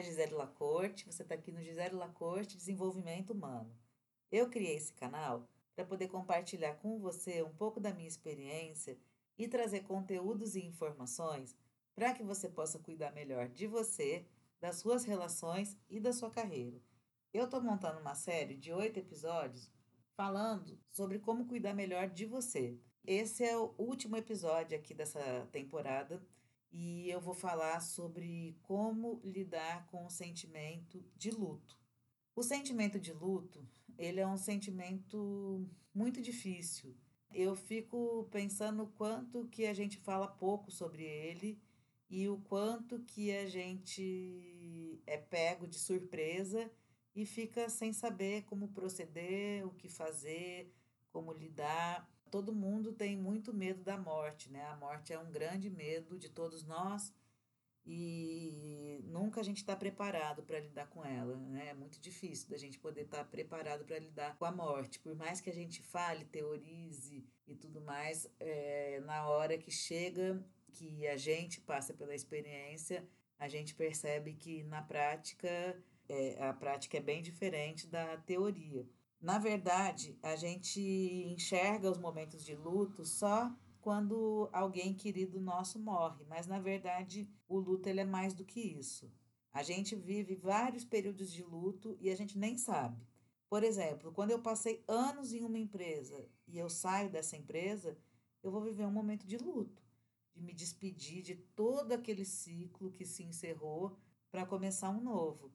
é Gisele Lacorte, você está aqui no Gisele Lacorte Desenvolvimento Humano. Eu criei esse canal para poder compartilhar com você um pouco da minha experiência e trazer conteúdos e informações para que você possa cuidar melhor de você, das suas relações e da sua carreira. Eu estou montando uma série de oito episódios falando sobre como cuidar melhor de você. Esse é o último episódio aqui dessa temporada e eu vou falar sobre como lidar com o sentimento de luto. O sentimento de luto, ele é um sentimento muito difícil. Eu fico pensando o quanto que a gente fala pouco sobre ele e o quanto que a gente é pego de surpresa e fica sem saber como proceder, o que fazer, como lidar todo mundo tem muito medo da morte, né? A morte é um grande medo de todos nós e nunca a gente está preparado para lidar com ela, né? É muito difícil da gente poder estar tá preparado para lidar com a morte. Por mais que a gente fale, teorize e tudo mais, é, na hora que chega, que a gente passa pela experiência, a gente percebe que na prática é, a prática é bem diferente da teoria. Na verdade, a gente enxerga os momentos de luto só quando alguém querido nosso morre, mas na verdade o luto ele é mais do que isso. A gente vive vários períodos de luto e a gente nem sabe. Por exemplo, quando eu passei anos em uma empresa e eu saio dessa empresa, eu vou viver um momento de luto, de me despedir de todo aquele ciclo que se encerrou para começar um novo.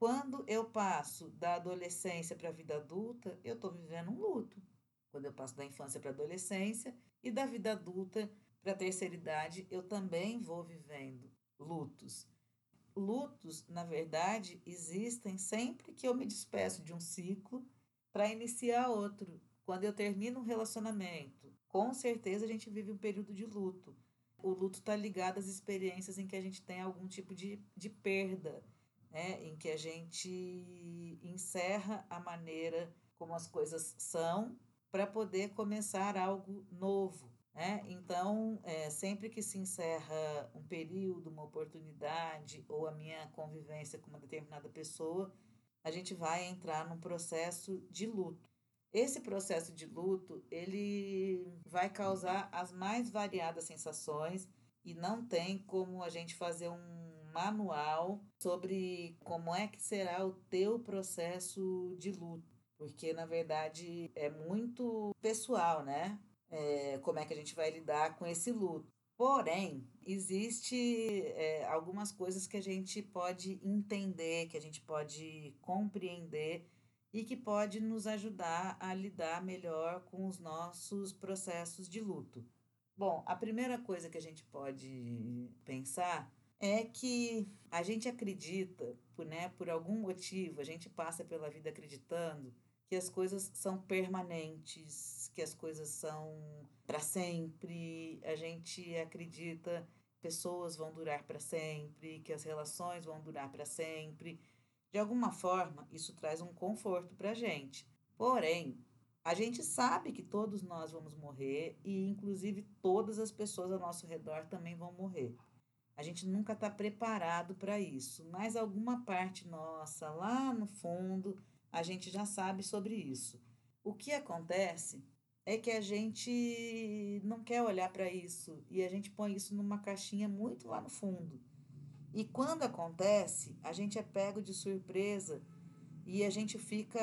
Quando eu passo da adolescência para a vida adulta, eu estou vivendo um luto. Quando eu passo da infância para a adolescência e da vida adulta para a terceira idade, eu também vou vivendo lutos. Lutos, na verdade, existem sempre que eu me despeço de um ciclo para iniciar outro. Quando eu termino um relacionamento, com certeza a gente vive um período de luto. O luto está ligado às experiências em que a gente tem algum tipo de, de perda né, em que a gente encerra a maneira como as coisas são para poder começar algo novo. Né? Então, é, sempre que se encerra um período, uma oportunidade ou a minha convivência com uma determinada pessoa, a gente vai entrar num processo de luto. Esse processo de luto, ele vai causar as mais variadas sensações e não tem como a gente fazer um manual sobre como é que será o teu processo de luto, porque na verdade é muito pessoal, né? É, como é que a gente vai lidar com esse luto. Porém, existe é, algumas coisas que a gente pode entender, que a gente pode compreender e que pode nos ajudar a lidar melhor com os nossos processos de luto. Bom, a primeira coisa que a gente pode pensar é que a gente acredita, por, né, por algum motivo, a gente passa pela vida acreditando que as coisas são permanentes, que as coisas são para sempre. A gente acredita pessoas vão durar para sempre, que as relações vão durar para sempre. De alguma forma, isso traz um conforto para a gente. Porém, a gente sabe que todos nós vamos morrer e, inclusive, todas as pessoas ao nosso redor também vão morrer. A gente nunca está preparado para isso, mas alguma parte nossa, lá no fundo, a gente já sabe sobre isso. O que acontece é que a gente não quer olhar para isso e a gente põe isso numa caixinha muito lá no fundo. E quando acontece, a gente é pego de surpresa e a gente fica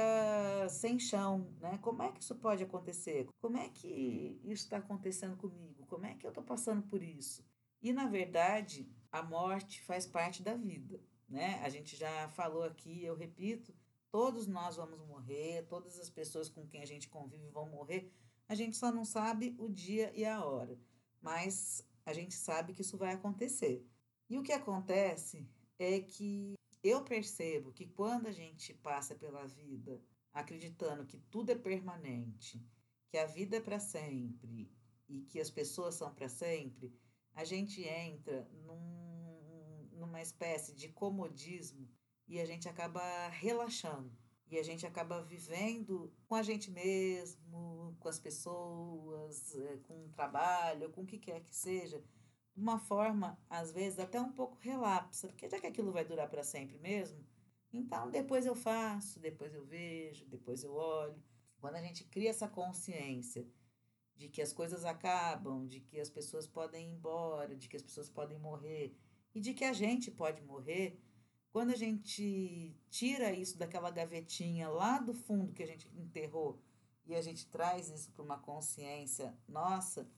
sem chão, né? Como é que isso pode acontecer? Como é que isso está acontecendo comigo? Como é que eu estou passando por isso? E, na verdade, a morte faz parte da vida. Né? A gente já falou aqui, eu repito, todos nós vamos morrer, todas as pessoas com quem a gente convive vão morrer. A gente só não sabe o dia e a hora, mas a gente sabe que isso vai acontecer. E o que acontece é que eu percebo que quando a gente passa pela vida acreditando que tudo é permanente, que a vida é para sempre e que as pessoas são para sempre, a gente entra num, numa espécie de comodismo e a gente acaba relaxando. E a gente acaba vivendo com a gente mesmo, com as pessoas, é, com o trabalho, com o que quer que seja, de uma forma, às vezes, até um pouco relapsa, porque já que aquilo vai durar para sempre mesmo, então depois eu faço, depois eu vejo, depois eu olho. Quando a gente cria essa consciência de que as coisas acabam, de que as pessoas podem ir embora, de que as pessoas podem morrer e de que a gente pode morrer, quando a gente tira isso daquela gavetinha lá do fundo que a gente enterrou e a gente traz isso para uma consciência nossa,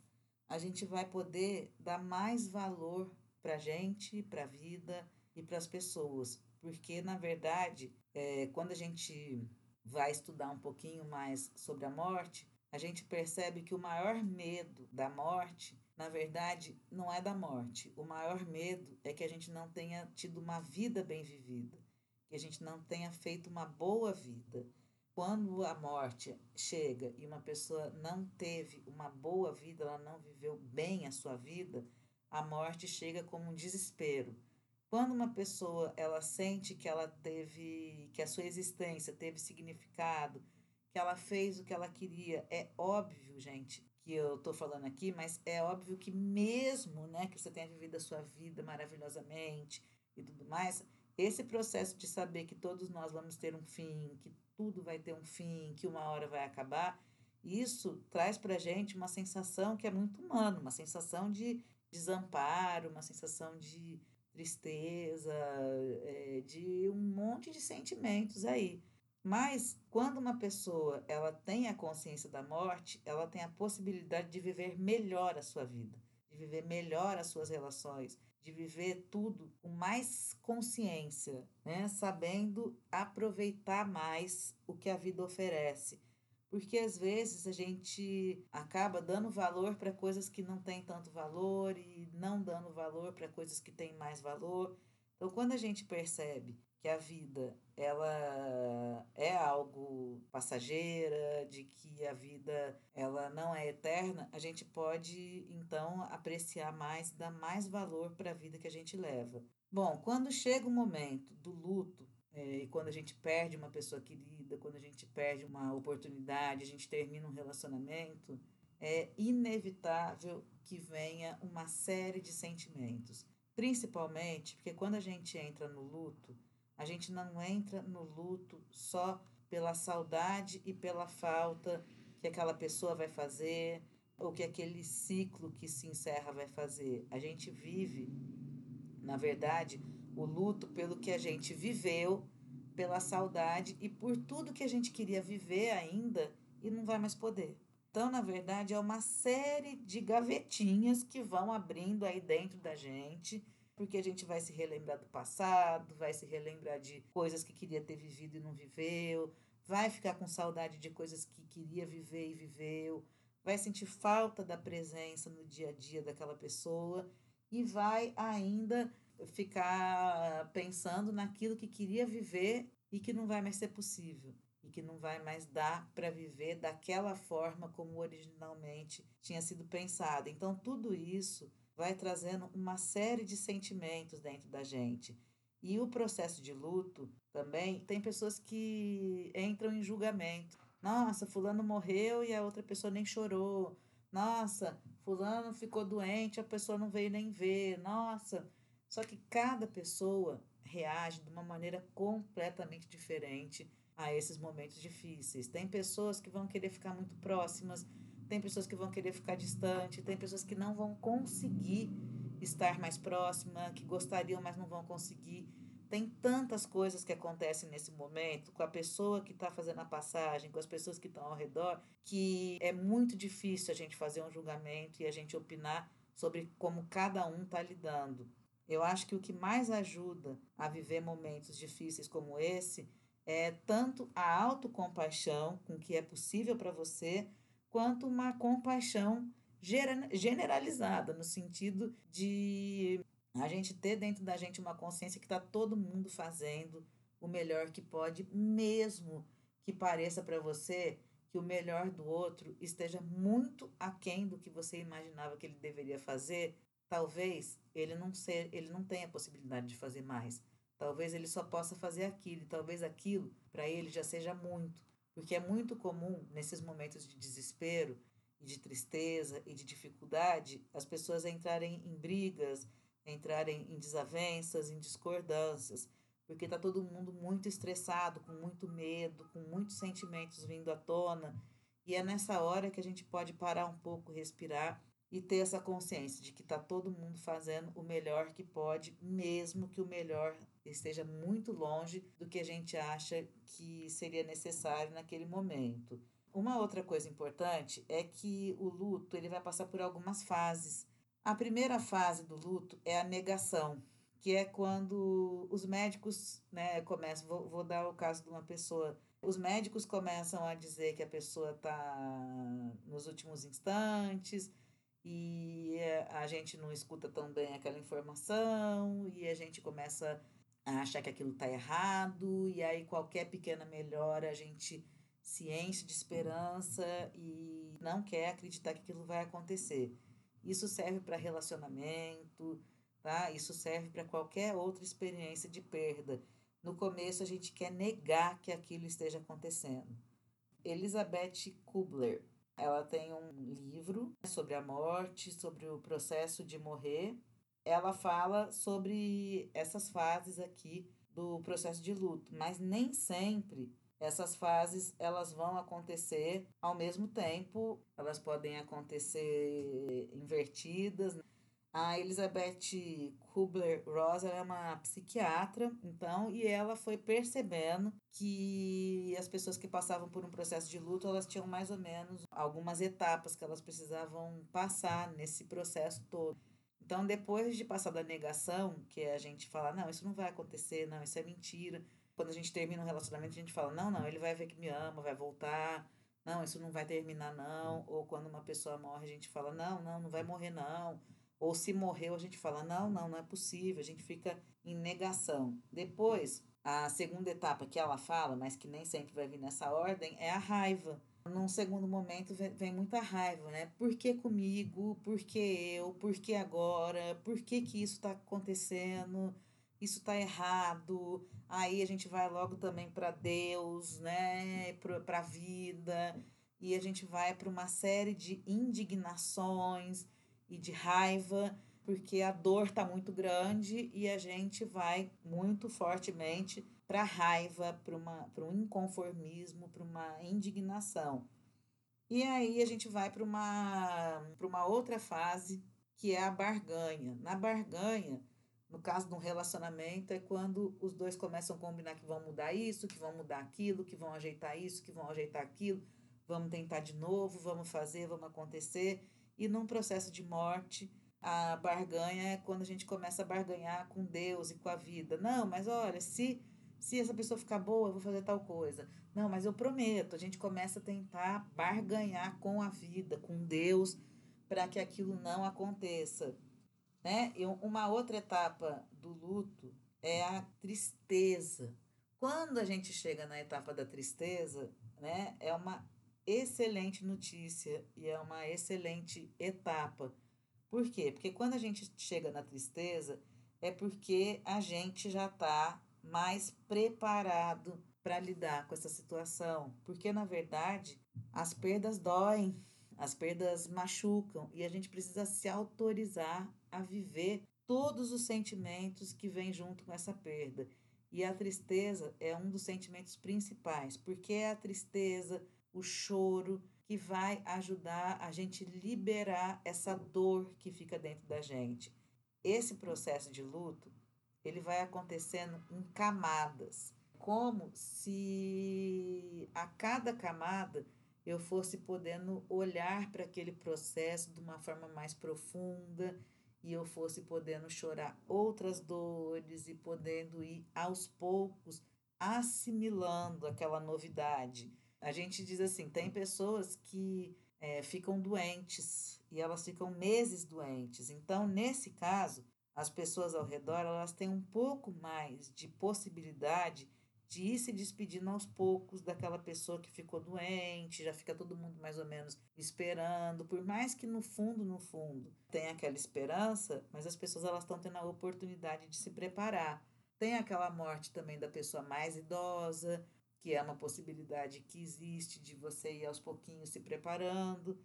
a gente vai poder dar mais valor para a gente, para a vida e para as pessoas. Porque, na verdade, é, quando a gente vai estudar um pouquinho mais sobre a morte, a gente percebe que o maior medo da morte, na verdade, não é da morte. O maior medo é que a gente não tenha tido uma vida bem vivida, que a gente não tenha feito uma boa vida. Quando a morte chega e uma pessoa não teve uma boa vida, ela não viveu bem a sua vida, a morte chega como um desespero. Quando uma pessoa ela sente que ela teve, que a sua existência teve significado, que ela fez o que ela queria. É óbvio, gente, que eu estou falando aqui, mas é óbvio que mesmo né, que você tenha vivido a sua vida maravilhosamente e tudo mais, esse processo de saber que todos nós vamos ter um fim, que tudo vai ter um fim, que uma hora vai acabar, isso traz para gente uma sensação que é muito humana, uma sensação de desamparo, uma sensação de tristeza, é, de um monte de sentimentos aí. Mas quando uma pessoa ela tem a consciência da morte, ela tem a possibilidade de viver melhor a sua vida, de viver melhor as suas relações, de viver tudo com mais consciência, né? sabendo aproveitar mais o que a vida oferece. Porque às vezes a gente acaba dando valor para coisas que não têm tanto valor e não dando valor para coisas que têm mais valor. Então, quando a gente percebe que a vida ela é algo passageira, de que a vida ela não é eterna, a gente pode então apreciar mais, dar mais valor para a vida que a gente leva. Bom, quando chega o momento do luto, é, e quando a gente perde uma pessoa querida, quando a gente perde uma oportunidade, a gente termina um relacionamento, é inevitável que venha uma série de sentimentos. Principalmente porque quando a gente entra no luto, a gente não entra no luto só pela saudade e pela falta que aquela pessoa vai fazer ou que aquele ciclo que se encerra vai fazer. A gente vive, na verdade, o luto pelo que a gente viveu, pela saudade e por tudo que a gente queria viver ainda e não vai mais poder. Então, na verdade, é uma série de gavetinhas que vão abrindo aí dentro da gente porque a gente vai se relembrar do passado, vai se relembrar de coisas que queria ter vivido e não viveu, vai ficar com saudade de coisas que queria viver e viveu, vai sentir falta da presença no dia a dia daquela pessoa e vai ainda ficar pensando naquilo que queria viver e que não vai mais ser possível e que não vai mais dar para viver daquela forma como originalmente tinha sido pensado. Então tudo isso vai trazendo uma série de sentimentos dentro da gente. E o processo de luto também tem pessoas que entram em julgamento. Nossa, fulano morreu e a outra pessoa nem chorou. Nossa, fulano ficou doente, a pessoa não veio nem ver. Nossa, só que cada pessoa reage de uma maneira completamente diferente a esses momentos difíceis. Tem pessoas que vão querer ficar muito próximas, tem pessoas que vão querer ficar distante, tem pessoas que não vão conseguir estar mais próxima, que gostariam, mas não vão conseguir. Tem tantas coisas que acontecem nesse momento com a pessoa que está fazendo a passagem, com as pessoas que estão ao redor, que é muito difícil a gente fazer um julgamento e a gente opinar sobre como cada um está lidando. Eu acho que o que mais ajuda a viver momentos difíceis como esse é tanto a autocompaixão com o que é possível para você, quanto uma compaixão generalizada, no sentido de a gente ter dentro da gente uma consciência que está todo mundo fazendo o melhor que pode, mesmo que pareça para você que o melhor do outro esteja muito aquém do que você imaginava que ele deveria fazer, talvez ele não ser, ele não tenha a possibilidade de fazer mais. Talvez ele só possa fazer aquilo, e talvez aquilo para ele já seja muito. Porque é muito comum, nesses momentos de desespero, e de tristeza e de dificuldade, as pessoas entrarem em brigas, entrarem em desavenças, em discordâncias, porque está todo mundo muito estressado, com muito medo, com muitos sentimentos vindo à tona. E é nessa hora que a gente pode parar um pouco, respirar e ter essa consciência de que está todo mundo fazendo o melhor que pode, mesmo que o melhor esteja muito longe do que a gente acha que seria necessário naquele momento. Uma outra coisa importante é que o luto ele vai passar por algumas fases. A primeira fase do luto é a negação, que é quando os médicos né, começam. Vou, vou dar o caso de uma pessoa. Os médicos começam a dizer que a pessoa está nos últimos instantes e a gente não escuta tão bem aquela informação e a gente começa achar que aquilo está errado e aí qualquer pequena melhora a gente se enche de esperança e não quer acreditar que aquilo vai acontecer. Isso serve para relacionamento, tá? Isso serve para qualquer outra experiência de perda. No começo a gente quer negar que aquilo esteja acontecendo. Elizabeth Kubler, ela tem um livro sobre a morte, sobre o processo de morrer. Ela fala sobre essas fases aqui do processo de luto, mas nem sempre essas fases elas vão acontecer ao mesmo tempo, elas podem acontecer invertidas. A Elizabeth Kubler-Ross é uma psiquiatra, então, e ela foi percebendo que as pessoas que passavam por um processo de luto, elas tinham mais ou menos algumas etapas que elas precisavam passar nesse processo todo. Então, depois de passar da negação, que é a gente fala, não, isso não vai acontecer, não, isso é mentira, quando a gente termina um relacionamento, a gente fala: não, não, ele vai ver que me ama, vai voltar. Não, isso não vai terminar, não. Ou quando uma pessoa morre, a gente fala: não, não, não vai morrer, não. Ou se morreu, a gente fala: não, não, não é possível. A gente fica em negação. Depois, a segunda etapa que ela fala, mas que nem sempre vai vir nessa ordem, é a raiva. Num segundo momento vem muita raiva, né? Por que comigo? Por que eu? Por que agora? Por que, que isso está acontecendo? isso está errado. Aí a gente vai logo também para Deus, né? Para a vida. E a gente vai para uma série de indignações e de raiva, porque a dor está muito grande e a gente vai muito fortemente para raiva, para um inconformismo, para uma indignação. E aí a gente vai para uma, uma outra fase, que é a barganha. Na barganha, no caso de um relacionamento, é quando os dois começam a combinar que vão mudar isso, que vão mudar aquilo, que vão ajeitar isso, que vão ajeitar aquilo, vamos tentar de novo, vamos fazer, vamos acontecer. E num processo de morte, a barganha é quando a gente começa a barganhar com Deus e com a vida. Não, mas olha, se se essa pessoa ficar boa, eu vou fazer tal coisa. Não, mas eu prometo. A gente começa a tentar barganhar com a vida, com Deus, para que aquilo não aconteça. Né? E uma outra etapa do luto é a tristeza. Quando a gente chega na etapa da tristeza, né, é uma excelente notícia e é uma excelente etapa. Por quê? Porque quando a gente chega na tristeza, é porque a gente já está mais preparado para lidar com essa situação. Porque, na verdade, as perdas doem, as perdas machucam e a gente precisa se autorizar a viver todos os sentimentos que vêm junto com essa perda. E a tristeza é um dos sentimentos principais, porque é a tristeza, o choro, que vai ajudar a gente liberar essa dor que fica dentro da gente. Esse processo de luto, ele vai acontecendo em camadas, como se a cada camada eu fosse podendo olhar para aquele processo de uma forma mais profunda e eu fosse podendo chorar outras dores e podendo ir aos poucos assimilando aquela novidade. A gente diz assim: tem pessoas que é, ficam doentes e elas ficam meses doentes. Então, nesse caso, as pessoas ao redor elas têm um pouco mais de possibilidade de ir se despedindo aos poucos daquela pessoa que ficou doente, já fica todo mundo mais ou menos esperando, por mais que no fundo, no fundo, tenha aquela esperança, mas as pessoas elas estão tendo a oportunidade de se preparar. Tem aquela morte também da pessoa mais idosa, que é uma possibilidade que existe de você ir aos pouquinhos se preparando.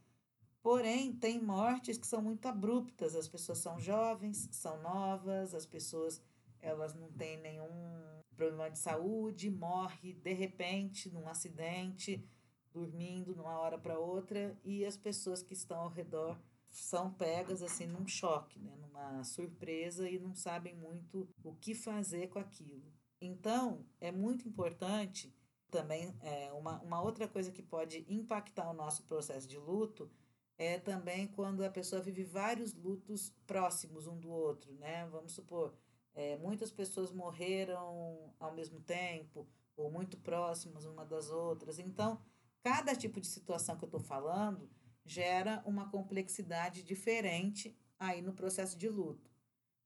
Porém, tem mortes que são muito abruptas. As pessoas são jovens, são novas, as pessoas elas não têm nenhum problema de saúde, morre de repente num acidente, dormindo numa hora para outra, e as pessoas que estão ao redor são pegas assim num choque, né, numa surpresa e não sabem muito o que fazer com aquilo. Então, é muito importante também é, uma, uma outra coisa que pode impactar o nosso processo de luto é também quando a pessoa vive vários lutos próximos um do outro, né? Vamos supor, é, muitas pessoas morreram ao mesmo tempo ou muito próximas uma das outras. Então, cada tipo de situação que eu estou falando gera uma complexidade diferente aí no processo de luto.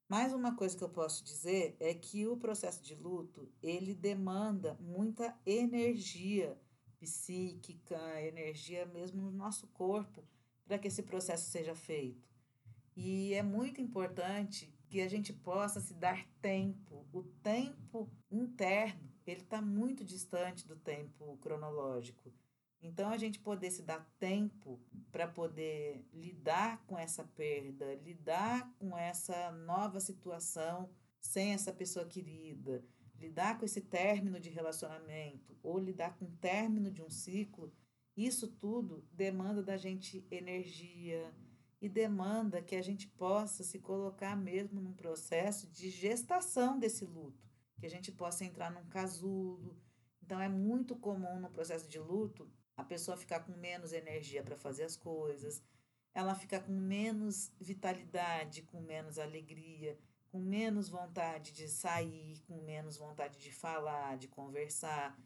Mais uma coisa que eu posso dizer é que o processo de luto, ele demanda muita energia psíquica, energia mesmo no nosso corpo, para que esse processo seja feito. E é muito importante que a gente possa se dar tempo. O tempo interno, ele está muito distante do tempo cronológico. Então, a gente poder se dar tempo para poder lidar com essa perda, lidar com essa nova situação sem essa pessoa querida, lidar com esse término de relacionamento ou lidar com o término de um ciclo, isso tudo demanda da gente energia e demanda que a gente possa se colocar mesmo num processo de gestação desse luto, que a gente possa entrar num casulo. Então, é muito comum no processo de luto a pessoa ficar com menos energia para fazer as coisas, ela fica com menos vitalidade, com menos alegria, com menos vontade de sair, com menos vontade de falar, de conversar.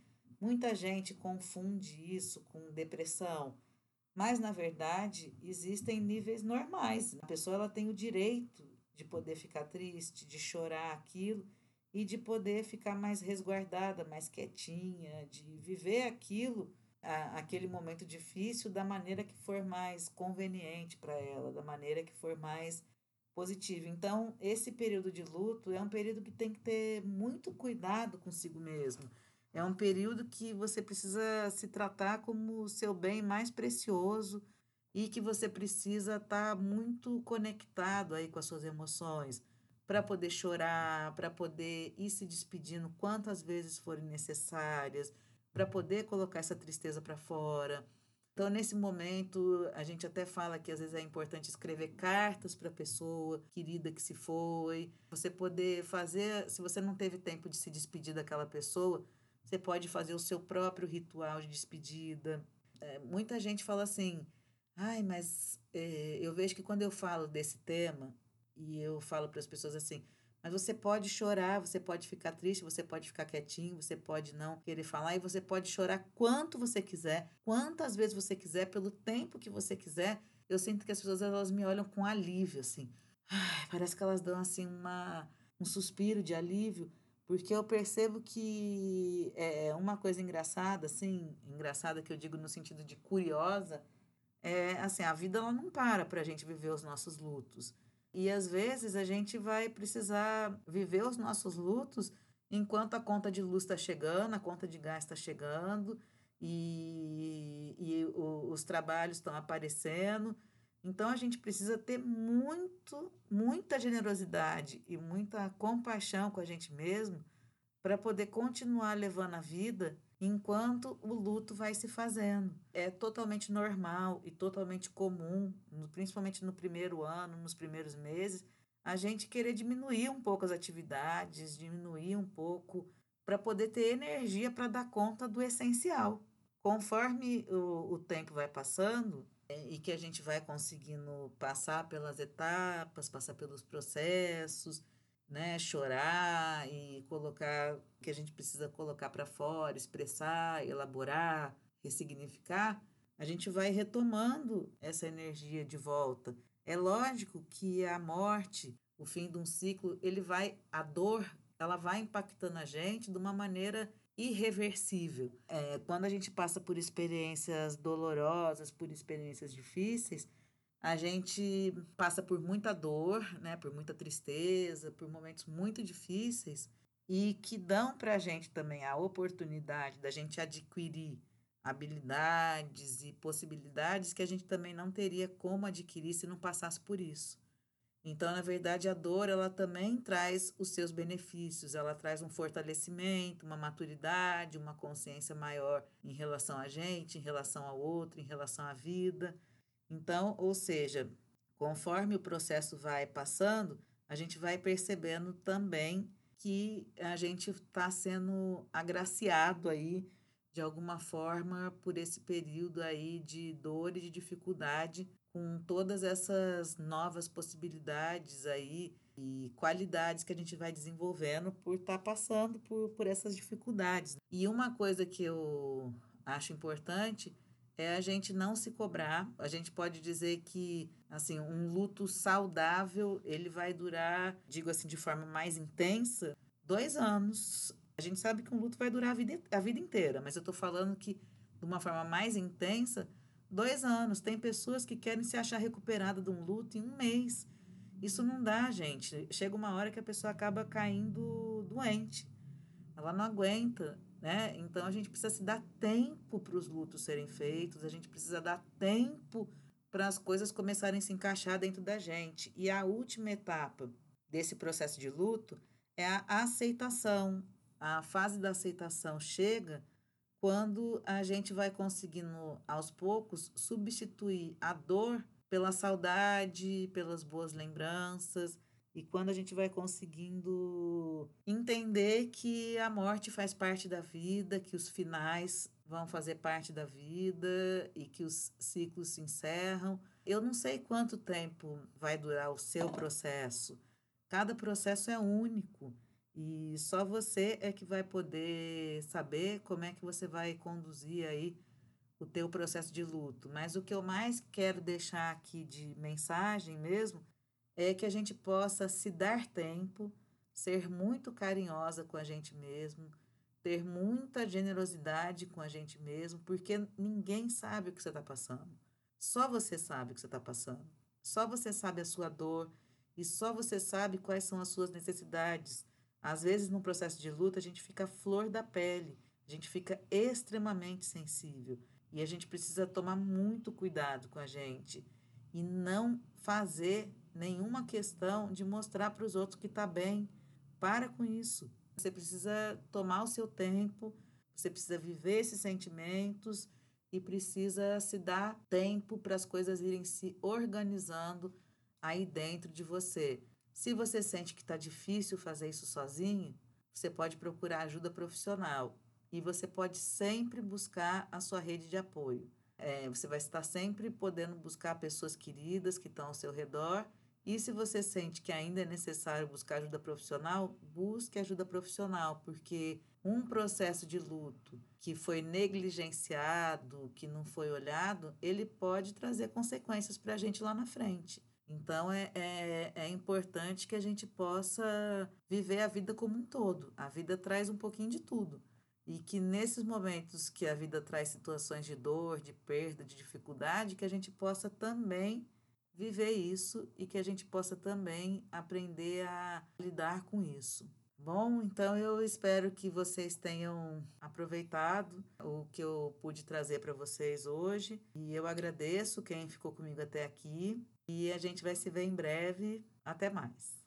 Muita gente confunde isso com depressão, mas na verdade existem níveis normais. A pessoa ela tem o direito de poder ficar triste, de chorar aquilo e de poder ficar mais resguardada, mais quietinha, de viver aquilo a, aquele momento difícil da maneira que for mais conveniente para ela, da maneira que for mais positiva. Então, esse período de luto é um período que tem que ter muito cuidado consigo mesmo. É um período que você precisa se tratar como o seu bem mais precioso e que você precisa estar tá muito conectado aí com as suas emoções para poder chorar, para poder ir se despedindo quantas vezes forem necessárias, para poder colocar essa tristeza para fora. Então, nesse momento, a gente até fala que às vezes é importante escrever cartas para a pessoa querida que se foi. Você poder fazer, se você não teve tempo de se despedir daquela pessoa, você pode fazer o seu próprio ritual de despedida. É, muita gente fala assim: ai, mas é, eu vejo que quando eu falo desse tema, e eu falo para as pessoas assim, mas você pode chorar, você pode ficar triste, você pode ficar quietinho, você pode não querer falar e você pode chorar quanto você quiser, quantas vezes você quiser, pelo tempo que você quiser. Eu sinto que as pessoas elas me olham com alívio assim. Ai, parece que elas dão assim uma um suspiro de alívio, porque eu percebo que é uma coisa engraçada, assim, engraçada que eu digo no sentido de curiosa, é assim, a vida ela não para para a gente viver os nossos lutos. E às vezes a gente vai precisar viver os nossos lutos enquanto a conta de luz está chegando, a conta de gás está chegando e, e o, os trabalhos estão aparecendo. Então a gente precisa ter muito, muita generosidade e muita compaixão com a gente mesmo para poder continuar levando a vida enquanto o luto vai se fazendo. É totalmente normal e totalmente comum, principalmente no primeiro ano, nos primeiros meses, a gente querer diminuir um pouco as atividades, diminuir um pouco para poder ter energia para dar conta do essencial. Conforme o, o tempo vai passando e que a gente vai conseguindo passar pelas etapas, passar pelos processos, né, chorar e colocar o que a gente precisa colocar para fora, expressar, elaborar, ressignificar, a gente vai retomando essa energia de volta. É lógico que a morte, o fim de um ciclo, ele vai a dor, ela vai impactando a gente de uma maneira irreversível. É, quando a gente passa por experiências dolorosas, por experiências difíceis, a gente passa por muita dor, né, por muita tristeza, por momentos muito difíceis e que dão para a gente também a oportunidade da gente adquirir habilidades e possibilidades que a gente também não teria como adquirir se não passasse por isso. Então, na verdade, a dor ela também traz os seus benefícios, ela traz um fortalecimento, uma maturidade, uma consciência maior em relação a gente, em relação ao outro, em relação à vida. Então, ou seja, conforme o processo vai passando, a gente vai percebendo também que a gente está sendo agraciado aí de alguma forma por esse período aí de dor e de dificuldade com todas essas novas possibilidades aí e qualidades que a gente vai desenvolvendo por estar tá passando por, por essas dificuldades. E uma coisa que eu acho importante é a gente não se cobrar. A gente pode dizer que assim um luto saudável ele vai durar, digo assim, de forma mais intensa, dois anos. A gente sabe que um luto vai durar a vida, a vida inteira, mas eu estou falando que de uma forma mais intensa Dois anos. Tem pessoas que querem se achar recuperada de um luto em um mês. Isso não dá, gente. Chega uma hora que a pessoa acaba caindo doente. Ela não aguenta, né? Então a gente precisa se dar tempo para os lutos serem feitos, a gente precisa dar tempo para as coisas começarem a se encaixar dentro da gente. E a última etapa desse processo de luto é a aceitação. A fase da aceitação chega quando a gente vai conseguindo, aos poucos, substituir a dor pela saudade, pelas boas lembranças, e quando a gente vai conseguindo entender que a morte faz parte da vida, que os finais vão fazer parte da vida e que os ciclos se encerram. Eu não sei quanto tempo vai durar o seu processo. Cada processo é único. E só você é que vai poder saber como é que você vai conduzir aí o teu processo de luto. Mas o que eu mais quero deixar aqui de mensagem mesmo é que a gente possa se dar tempo, ser muito carinhosa com a gente mesmo, ter muita generosidade com a gente mesmo, porque ninguém sabe o que você está passando. Só você sabe o que você está passando. Só você sabe a sua dor e só você sabe quais são as suas necessidades às vezes, no processo de luta, a gente fica flor da pele, a gente fica extremamente sensível. E a gente precisa tomar muito cuidado com a gente e não fazer nenhuma questão de mostrar para os outros que está bem. Para com isso. Você precisa tomar o seu tempo, você precisa viver esses sentimentos e precisa se dar tempo para as coisas irem se organizando aí dentro de você. Se você sente que está difícil fazer isso sozinho, você pode procurar ajuda profissional e você pode sempre buscar a sua rede de apoio. É, você vai estar sempre podendo buscar pessoas queridas que estão ao seu redor. E se você sente que ainda é necessário buscar ajuda profissional, busque ajuda profissional, porque um processo de luto que foi negligenciado, que não foi olhado, ele pode trazer consequências para a gente lá na frente. Então é, é, é importante que a gente possa viver a vida como um todo. A vida traz um pouquinho de tudo. E que nesses momentos que a vida traz situações de dor, de perda, de dificuldade, que a gente possa também viver isso e que a gente possa também aprender a lidar com isso. Bom, então eu espero que vocês tenham aproveitado o que eu pude trazer para vocês hoje. E eu agradeço quem ficou comigo até aqui. E a gente vai se ver em breve. Até mais.